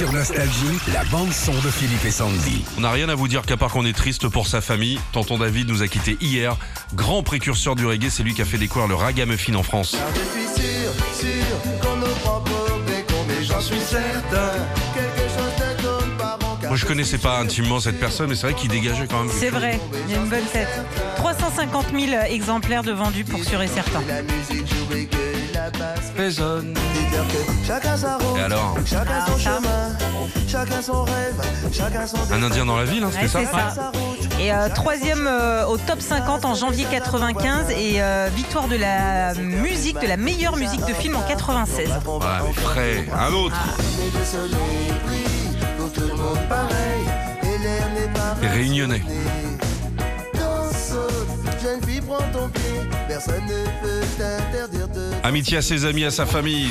Sur Nostalgie, la bande-son de Philippe et Sandy. On n'a rien à vous dire qu'à part qu'on est triste pour sa famille. Tonton David nous a quittés hier. Grand précurseur du reggae, c'est lui qui a fait découvrir le ragamuffin en France. Je suis sûr, sûr qu'on nous prend pour des cons, mais j'en suis certain. Quelque chose de comme parents. Moi je connaissais pas intimement cette personne, mais c'est vrai qu'il dégageait quand même. C'est vrai, il a une bonne tête. 350 000 exemplaires de vendus pour sûr et certain. La musique jouée que la basse Résonne. Dis-leur que chacun sa route, Et alors chacun son Ah, ça. chemin, chacun son rêve, chacun son Un Indien dans la ville, hein, c'était Ouais, ça c'est ça. Et euh, troisième euh, au top 50 en janvier 95 et euh, victoire de la musique, de la meilleure musique de film en 96. Ouais, mais frais. Un autre. Et réunionnais. Amitié à ses amis, à sa famille.